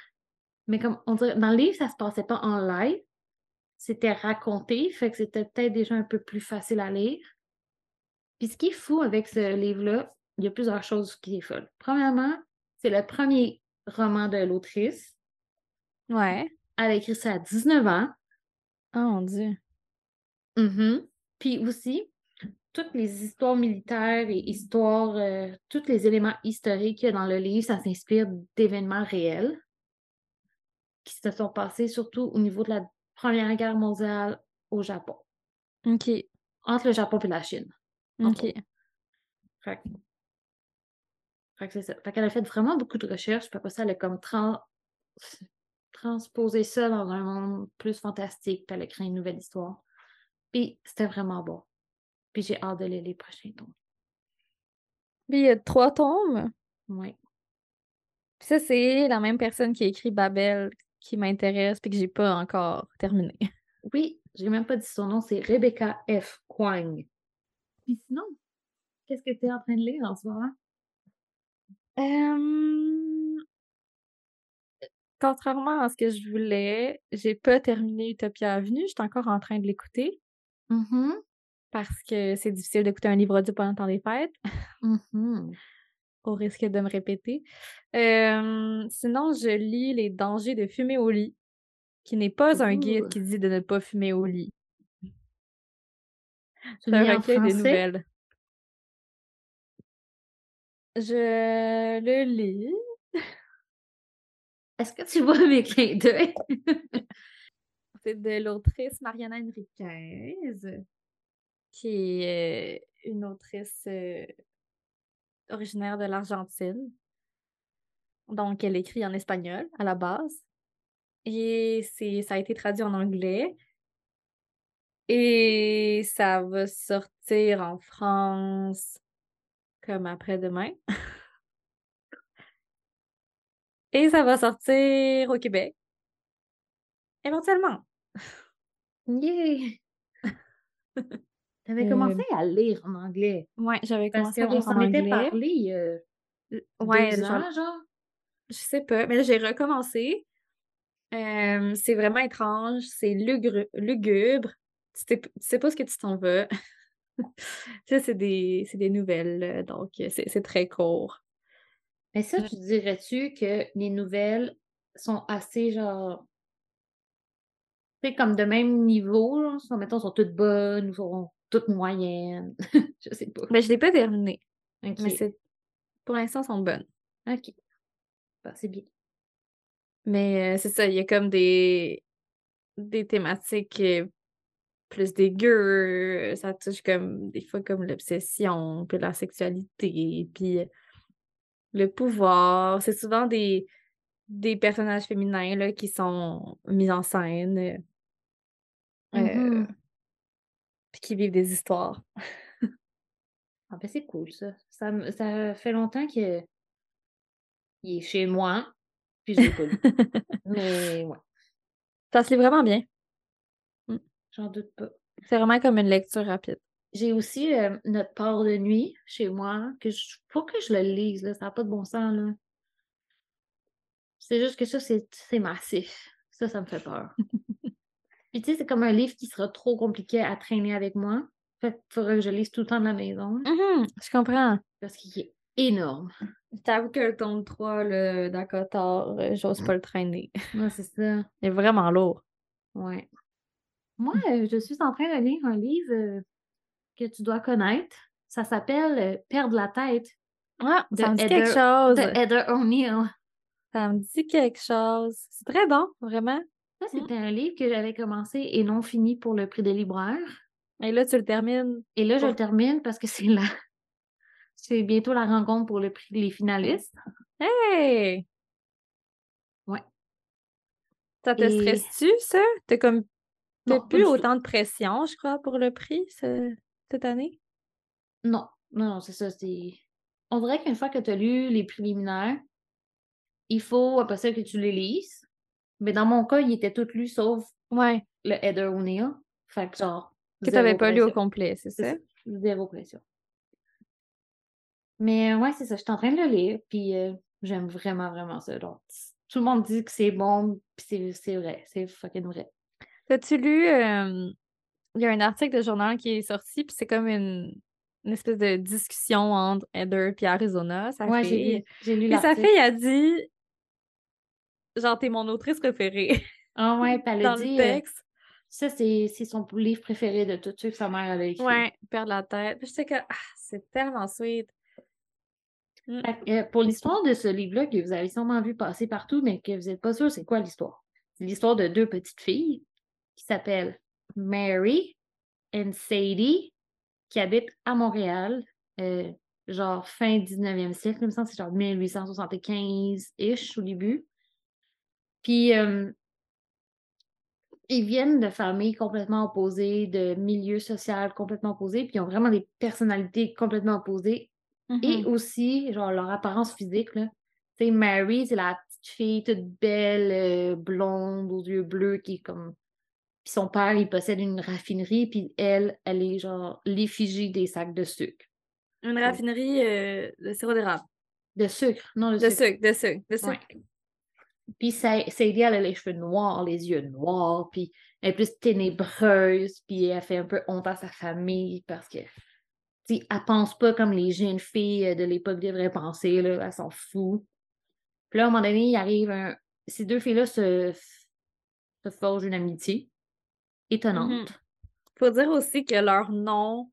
mais comme on dirait, dans le livre, ça se passait pas en live, c'était raconté, fait que c'était peut-être déjà un peu plus facile à lire. Puis ce qui est fou avec ce livre-là, il y a plusieurs choses qui sont folles. Premièrement, c'est le premier roman de l'autrice. Ouais. Elle a écrit ça à 19 ans. Oh mon Dieu. Mm-hmm. Puis aussi, toutes les histoires militaires et histoires, euh, tous les éléments historiques qu'il y a dans le livre, ça s'inspire d'événements réels qui se sont passés surtout au niveau de la Première Guerre mondiale au Japon. OK. Entre le Japon et la Chine. OK. Fait, fait que c'est ça. Fait qu'elle a fait vraiment beaucoup de recherches, puis après ça, elle a comme transposé ça dans un monde plus fantastique, puis elle a créé une nouvelle histoire. Puis c'était vraiment bon. Puis j'ai hâte de lire les prochains tomes. Puis il y a trois tomes. Oui. Puis ça, c'est la même personne qui a écrit Babel qui m'intéresse puis que j'ai pas encore terminé. Oui, j'ai même pas dit son nom, c'est Rebecca F. Kwang. Puis sinon, qu'est-ce que tu es en train de lire en ce moment? Euh, Contrairement à ce que je voulais, j'ai pas terminé Utopia Avenue. Je suis encore en train de l'écouter Mhm. Parce que c'est difficile d'écouter un livre audio pendant le temps des fêtes, Mhm. au risque de me répéter. Euh, sinon, je lis Les dangers de fumer au lit, qui n'est pas un guide qui dit de ne pas fumer au lit. C'est un recueil de français? nouvelles. Je le lis. Est-ce que tu vois mes clins d'œil? C'est de l'autrice Mariana Enriquez, qui est euh, une autrice euh, originaire de l'Argentine. Donc, elle écrit en espagnol à la base. Et ça a été traduit en anglais. Et ça va sortir en France comme après-demain. Et ça va sortir au Québec. Éventuellement. Yeah! T'avais Euh, commencé à lire en anglais. Ouais, j'avais commencé à lire en s'en était anglais. parlé Euh, Ouais, deux genre, ans, genre. je sais pas. Mais j'ai recommencé. Euh, c'est vraiment étrange. C'est lugubre. Tu sais, tu sais pas ce que tu t'en vas. Ça, c'est des, c'est des nouvelles. là, Donc, c'est c'est très court. Mais ça, Mm. tu dirais-tu que les nouvelles sont assez, genre, tu sais, comme de même niveau, genre, mettons, sont toutes bonnes ou sont toutes moyennes? Je sais pas. Mais je l'ai pas terminé. OK. Mais c'est pour l'instant, elles sont bonnes. OK. C'est bien. Mais euh, c'est ça, il y a comme des, des thématiques euh, plus dégueu. Ça touche comme des fois comme l'obsession, puis la sexualité, puis euh, le pouvoir. C'est souvent des, des personnages féminins là, qui sont mis en scène, euh, Mhm. Puis qui vivent des histoires. Ah, ben, c'est cool, ça. Ça, fait longtemps que il est chez moi, puis je pas lu. Mais ouais, Ça se lit vraiment bien. j'en doute pas. C'est vraiment comme une lecture rapide. J'ai aussi euh, notre port de nuit chez moi, que je faut que je le lise, là, ça n'a pas de bon sens, là. C'est juste que ça, c'est massif. Ça, ça me fait peur. Puis tu sais, c'est comme un livre qui sera trop compliqué à traîner avec moi. Fait qu'il faudrait que je lise tout le temps de la maison, Mhm, je comprends. parce qu'il est énorme. T'avoue que le tome 3 le d'Akotar, euh, j'ose pas le traîner. Ouais, c'est ça. Il est vraiment lourd. Ouais. Moi, euh, je suis en train de lire un livre euh, que tu dois connaître. Ça s'appelle Perdre la tête Ah, ça me dit quelque chose. de Heather O'Neill. Ça me dit quelque chose. C'est très bon, vraiment. Ça, c'était un livre que j'avais commencé et non fini pour le prix des libraires. Et là, tu le termines. Et là, je le termine parce que c'est la... c'est bientôt la rencontre pour le prix des finalistes. Hey! Ouais. Ça te Et- stresse-tu, ça? T'as comme t'as plus autant de pression, je crois, pour le prix ce- cette année? Non, non, non, c'est ça. C'est... On dirait qu'une fois que tu as lu les préliminaires, il faut après ça que tu les lises. Mais dans mon cas, ils étaient tous lus sauf Ouais. le Heather O'Neill. Fait que genre. Que zéro t'avais pas lu au complet, c'est ça? Zéro pression. Mais euh, ouais, c'est ça. Je suis en train de le lire, puis euh, j'aime vraiment, vraiment ça. Donc, tout le monde dit que c'est bon, puis c'est, c'est vrai. C'est fucking vrai. T'as-tu lu, euh, il y a un article de journal qui est sorti, puis c'est comme une, une espèce de discussion entre Heather et Arizona, sa Ouais, j'ai lu, j'ai lu Puis sa fille a dit, genre, t'es mon autrice préférée Ah ouais, a dans dit, le euh, texte. ça, c'est, son livre préféré de tous ceux que sa mère elle a écrit. Ouais, perdre la tête. Puis j'étais que, ah, c'est tellement sweet. Mm. Que, euh, pour l'histoire de ce livre-là, que vous avez sûrement vu passer partout, mais que vous n'êtes pas sûr c'est quoi l'histoire. C'est l'histoire de deux petites filles qui s'appellent Mary et Sadie, qui habitent à Montréal, euh, genre fin 19e siècle, il me semble que c'est genre 1875-ish au début. Puis, euh, ils viennent de familles complètement opposées, de milieux sociaux complètement opposés, puis ils ont vraiment des personnalités complètement opposées. Et Mhm. aussi, genre, leur apparence physique, là. Tu sais, Mary, c'est la petite fille toute belle, euh, blonde, aux yeux bleus, qui est comme... Puis son père, il possède une raffinerie, puis elle, elle est genre l'effigie des sacs de sucre. Une raffinerie euh, de sirop d'érable. De sucre, non de, De sucre. sucre, de sucre, de sucre. Ouais. Puis Sadie, elle a les cheveux noirs, les yeux noirs, puis elle est plus ténébreuse, puis elle fait un peu honte à sa famille parce que, tu sais, elle pense pas comme les jeunes filles de l'époque devraient penser, là, elles s'en foutent. Puis là, à un moment donné, il arrive un... Ces deux filles-là se... se forgent une amitié étonnante. Mhm. Faut dire aussi que leurs noms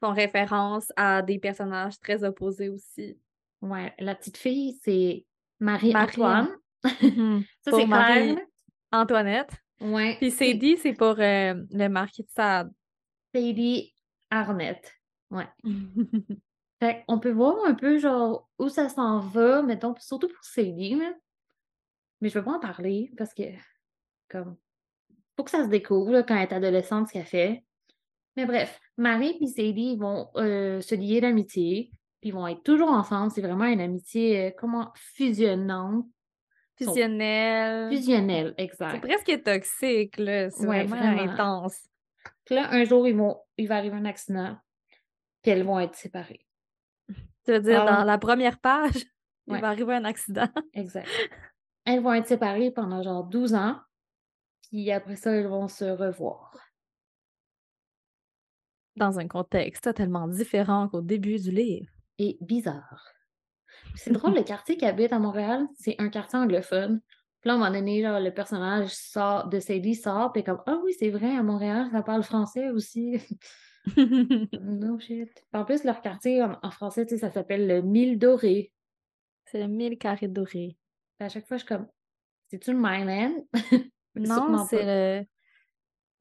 font référence à des personnages très opposés aussi. Ouais, la petite fille, c'est Marie-Antoine. Ça, Pour c'est Marie- clair. Antoinette. Ouais. Puis Sadie, c'est pour euh, le marquis de Sade. Sadie Arnett. Ouais. Fait on peut voir un peu genre où ça s'en va, mettons, surtout pour Sadie, là. Mais je veux pas en parler parce que comme faut que ça se découvre là, quand elle est adolescente ce qu'elle fait. Mais bref, Marie et Sadie ils vont euh, se lier d'amitié, puis ils vont être toujours ensemble. C'est vraiment une amitié euh, comment fusionnante, Sont- Fusionnelle. fusionnelle, C'est exact. presque toxique, là. C'est Ouais, vraiment, vraiment. intense. Puis là, un jour, ils vont, il va arriver un accident, puis elles vont être séparées. Tu veux dire, dans la première page, Ouais. il va arriver un accident. Exact. Elles vont être séparées pendant genre 12 ans, puis après ça, elles vont se revoir. Dans un contexte totalement différent qu'au début du livre. Et bizarre. C'est drôle, le quartier qui habite à Montréal, c'est un quartier anglophone. Puis là, à un moment donné, genre, le personnage sort, de Sadie sort, puis comme, ah oui, c'est vrai, à Montréal, ça parle français aussi. no shit. En plus, leur quartier en, en français, tu sais, ça s'appelle le Mille Doré. C'est le mille carrés dorés. Puis à chaque fois, je suis comme, c'est-tu le Myland? Non, c'est le.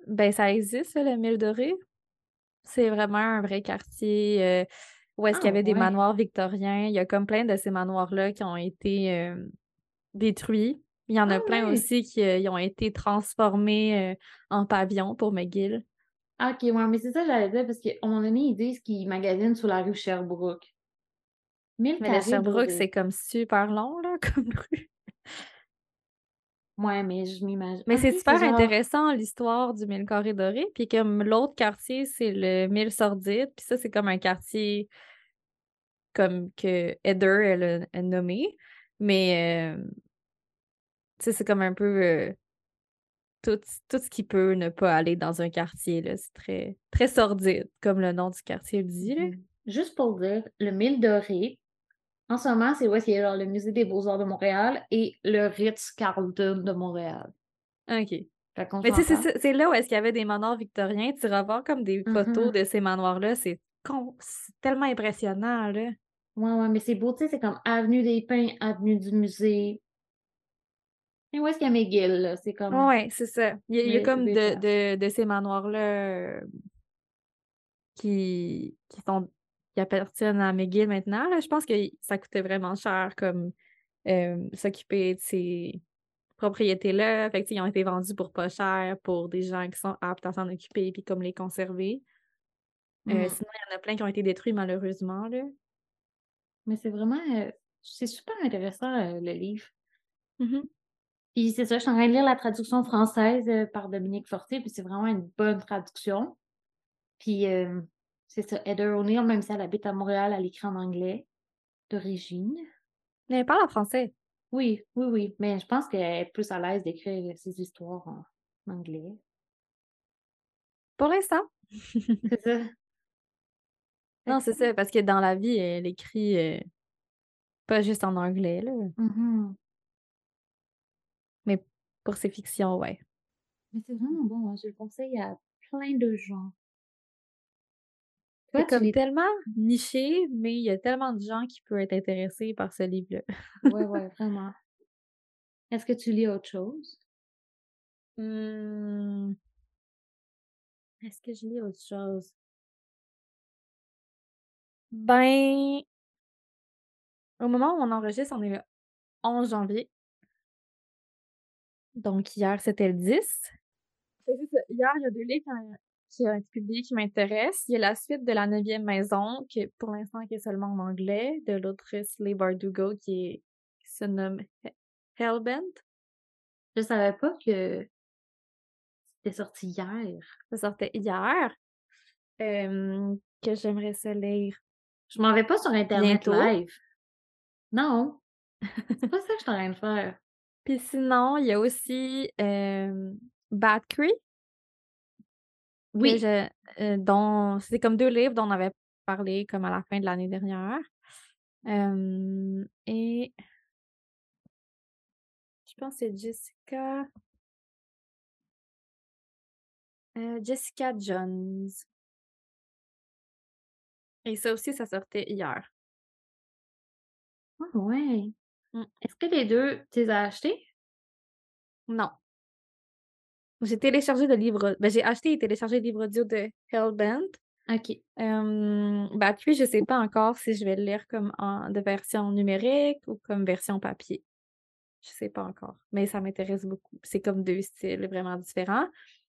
Ben, ça existe, le mille doré. C'est vraiment un vrai quartier euh, où est-ce qu'il y Ah, avait des manoirs victoriens? Il y a comme plein de ces manoirs-là qui ont été euh, détruits. Il y en a Ah, plein ouais. aussi qui euh, ont été transformés euh, en pavillons pour McGill. Ah, ok, ouais, mais c'est ça que j'allais dire, parce qu'à un moment donné, ils disent qu'ils magasinent sur la rue Sherbrooke. Mille Mais le Sherbrooke, c'est comme super long, là, comme rue. Ouais, mais je m'imagine. Mais c'est super genre- intéressant, l'histoire du mille carré doré. Puis comme l'autre quartier, c'est le mille sordide. Puis ça, c'est comme un quartier comme que Heather, elle a, nommé. Mais, euh, tu sais, c'est comme un peu euh, tout, tout ce qui peut ne pas aller dans un quartier. C'est très, très sordide, comme le nom du quartier le dit, là. Mhm. Juste pour dire, le Mille Doré, en ce moment, c'est où est-ce qu'il y a genre le Musée des Beaux-Arts de Montréal et le Ritz-Carlton de Montréal. OK. Mais tu sais, c'est là où est-ce qu'il y avait des manoirs victoriens. Tu iras voir comme des photos Mhm. de ces manoirs-là. C'est con- tellement impressionnant, là. Ouais, ouais, mais c'est beau, tu sais, c'est comme Avenue des Pins, Avenue du Musée. Et où est-ce qu'il y a McGill, là? C'est comme... Ouais, c'est ça. Il y a, il y a comme de, de, de ces manoirs-là euh, qui, qui sont qui appartiennent à McGill maintenant. là. Je pense que ça coûtait vraiment cher comme euh, s'occuper de ces propriétés-là. Fait que, ils ont été vendus pour pas cher pour des gens qui sont aptes à s'en occuper puis comme les conserver. Euh, Mhm. sinon, il y en a plein qui ont été détruits malheureusement. Là. Mais c'est vraiment... euh, C'est super intéressant, le livre. Mhm. Puis c'est ça, je suis en train de lire la traduction française par Dominique Fortier, puis c'est vraiment une bonne traduction. Puis c'est ça, Heather O'Neill, même si elle habite à Montréal, elle écrit en anglais d'origine. Mais elle parle en français. Oui, oui, oui, mais je pense qu'elle est plus à l'aise d'écrire ses histoires en anglais. Pour l'instant. C'est ça. Non, c'est ça, parce que dans la vie, elle écrit euh, pas juste en anglais, là, Mhm. mais pour ses fictions, ouais. Mais c'est vraiment bon, hein, Je le conseille à plein de gens. C'est comme tellement niché, mais il y a tellement de gens qui peuvent être intéressés par ce livre-là. Ouais, ouais, vraiment. Est-ce que tu lis autre chose? Hmm. Est-ce que je lis autre chose? Ben, au moment où on enregistre, on est le 11 janvier. Donc hier, c'était le 10. Hier, il y a deux livres qui ont été publiés qui m'intéressent. Il y a la suite de La Neuvième Maison, qui pour l'instant qui est seulement en anglais, de l'autrice Leigh Bardugo, qui, est, qui se nomme Hellbent. Je savais pas que c'était sorti hier. Ça sortait hier. que j'aimerais se lire. Je m'en vais pas sur Internet live. Non. C'est pas ça que je suis en train de faire. Puis sinon, il y a aussi Bad Creek. Oui. Je, euh, dont c'est comme deux livres dont on avait parlé comme à la fin de l'année dernière. et je pense que c'est Jessica. Euh, Jessica Jones. Et ça aussi, ça sortait hier. Ah ouais. Mmh. Est-ce que les deux, tu les as achetés? Non. J'ai téléchargé le livre. Ben, j'ai acheté et téléchargé le livre audio de Hellbent. OK. bah, puis, je sais pas encore si je vais le lire comme en, de version numérique ou comme version papier. Je sais pas encore. Mais ça m'intéresse beaucoup. C'est comme deux styles vraiment différents.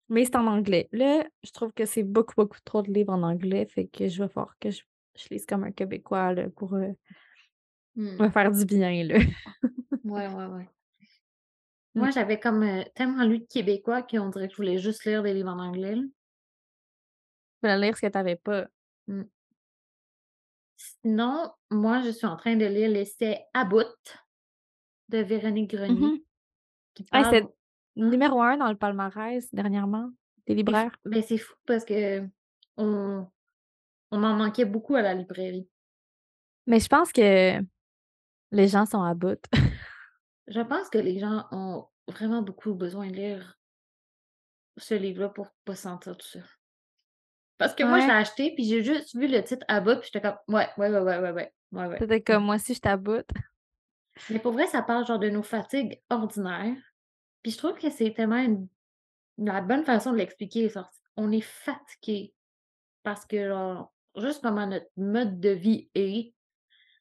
Mais c'est en anglais. Là, je trouve que c'est beaucoup, beaucoup trop de livres en anglais. Fait que je vais voir que je, lise comme un Québécois pour euh, mmh. me faire du bien. Là. ouais, ouais, ouais. Moi, mmh. j'avais comme euh, tellement lu de Québécois qu'on dirait que je voulais juste lire des livres en anglais. Je voulais lire ce que tu n'avais pas. Mmh. Sinon, moi, je suis en train de lire l'essai À bout de Véronique Grenier. c'est hein? numéro un dans le palmarès dernièrement des libraires. Ben, c'est fou parce que on, on en manquait beaucoup à la librairie. Mais je pense que les gens sont à bout. Je pense que les gens ont vraiment beaucoup besoin de lire ce livre-là pour pas se sentir tout seul. Parce que moi, je l'ai acheté, puis j'ai juste vu le titre à bout, puis j'étais comme, ouais, ouais, ouais, ouais, ouais, ouais. ouais, Peut-être comme moi aussi, je t'aboute. Mais pour vrai, ça parle genre de nos fatigues ordinaires. Puis je trouve que c'est tellement une... la bonne façon de l'expliquer. On est fatigué parce que, genre, juste comment notre mode de vie est,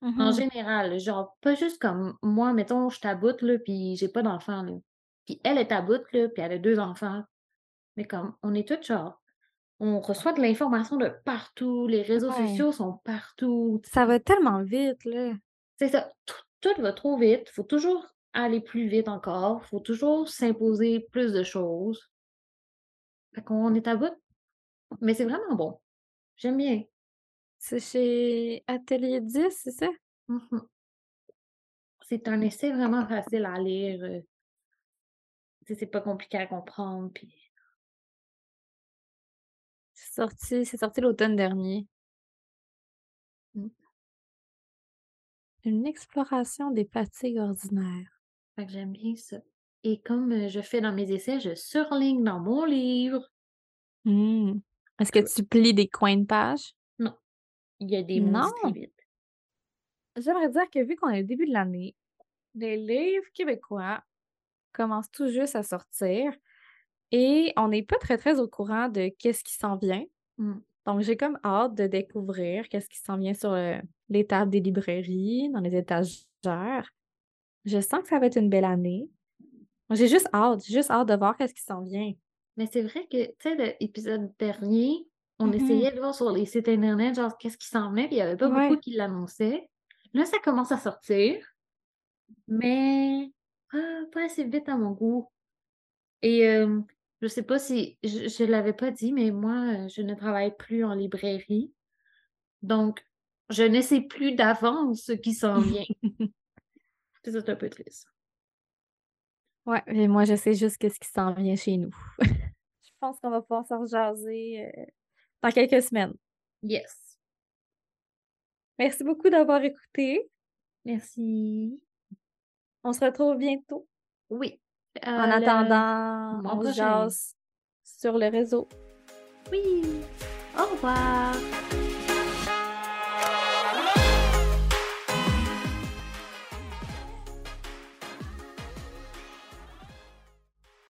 en mmh général, genre, pas juste comme moi, mettons, je t'aboute, là, puis j'ai pas d'enfant, là. Puis elle est taboute, là, puis elle a deux enfants. Mais comme, on est tous genre, on reçoit de l'information de partout, les réseaux sociaux sont partout. Ça va tellement vite, là. C'est ça, tout, va trop vite. Faut toujours aller plus vite encore. Faut toujours s'imposer plus de choses. Fait qu'on est à bout. Mais c'est vraiment bon. J'aime bien. C'est chez Atelier 10, c'est ça? Mmh c'est un essai vraiment facile à lire. C'est pas compliqué à comprendre. Puis... C'est sorti, sorti l'automne dernier. Mmh. Une exploration des fatigues ordinaires. Fait que j'aime bien ça. Et comme je fais dans mes essais, je surligne dans mon livre. Mmh. Est-ce que tu plies des coins de page? Non. Il y a des mots vite. J'aimerais dire que vu qu'on est au début de l'année, les livres québécois commencent tout juste à sortir et on n'est pas très, très au courant de qu'est-ce qui s'en vient. Mmh. Donc, j'ai comme hâte de découvrir qu'est-ce qui s'en vient sur euh, les tables des librairies, dans les étagères. Je sens que ça va être une belle année. J'ai juste hâte, j'ai juste hâte de voir qu'est-ce qui s'en vient. Mais c'est vrai que, tu sais, l'épisode dernier, on mmh essayait de voir sur les sites internet, genre, qu'est-ce qui s'en venait, puis il n'y avait pas beaucoup qui l'annonçaient. Là, ça commence à sortir, mais pas assez vite à mon goût. Et je je sais pas si je ne l'avais pas dit, mais moi, je ne travaille plus en librairie. Donc, je ne sais plus d'avance ce qui s'en vient. c'est un peu triste. Ouais, mais moi, je sais juste qu'est-ce qui s'en vient chez nous. je pense qu'on va pouvoir s'en jaser dans quelques semaines. Yes. Merci beaucoup d'avoir écouté. Merci. On se retrouve bientôt. Oui. en euh, attendant, on se jase sur le réseau. Oui. Au revoir.